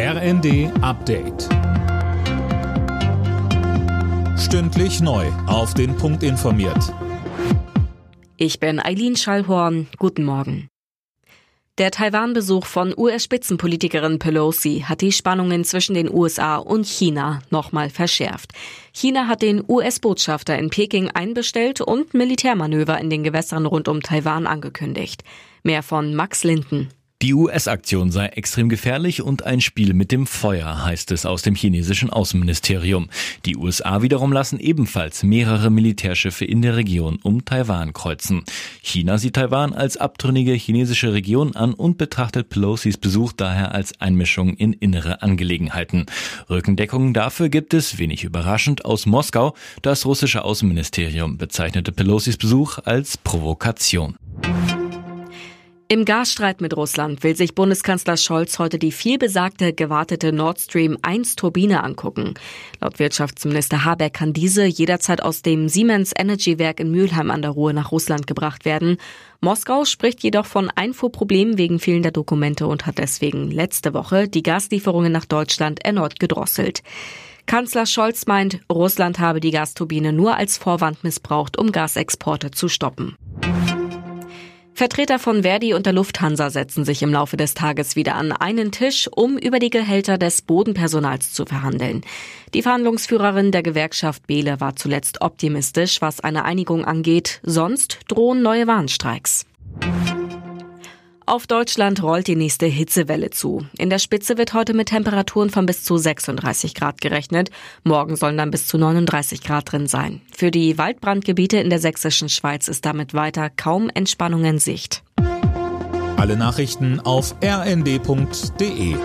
RND Update. Stündlich neu. Auf den Punkt informiert. Ich bin Eileen Schallhorn. Guten Morgen. Der Taiwan-Besuch von US-Spitzenpolitikerin Pelosi hat die Spannungen zwischen den USA und China nochmal verschärft. China hat den US-Botschafter in Peking einbestellt und Militärmanöver in den Gewässern rund um Taiwan angekündigt. Mehr von Max Linden. Die US-Aktion sei extrem gefährlich und ein Spiel mit dem Feuer, heißt es aus dem chinesischen Außenministerium. Die USA wiederum lassen ebenfalls mehrere Militärschiffe in der Region um Taiwan kreuzen. China sieht Taiwan als abtrünnige chinesische Region an und betrachtet Pelosis Besuch daher als Einmischung in innere Angelegenheiten. Rückendeckung dafür gibt es, wenig überraschend, aus Moskau. Das russische Außenministerium bezeichnete Pelosis Besuch als Provokation. Im Gasstreit mit Russland will sich Bundeskanzler Scholz heute die vielbesagte gewartete Nord Stream 1 Turbine angucken. Laut Wirtschaftsminister Habeck kann diese jederzeit aus dem Siemens Energy Werk in Mülheim an der Ruhr nach Russland gebracht werden. Moskau spricht jedoch von Einfuhrproblemen wegen fehlender Dokumente und hat deswegen letzte Woche die Gaslieferungen nach Deutschland erneut gedrosselt. Kanzler Scholz meint, Russland habe die Gasturbine nur als Vorwand missbraucht, um Gasexporte zu stoppen. Vertreter von Verdi und der Lufthansa setzen sich im Laufe des Tages wieder an einen Tisch, um über die Gehälter des Bodenpersonals zu verhandeln. Die Verhandlungsführerin der Gewerkschaft Behle war zuletzt optimistisch, was eine Einigung angeht. Sonst drohen neue Warnstreiks. Auf Deutschland rollt die nächste Hitzewelle zu. In der Spitze wird heute mit Temperaturen von bis zu 36 Grad gerechnet. Morgen sollen dann bis zu 39 Grad drin sein. Für die Waldbrandgebiete in der sächsischen Schweiz ist damit weiter kaum Entspannung in Sicht. Alle Nachrichten auf rnd.de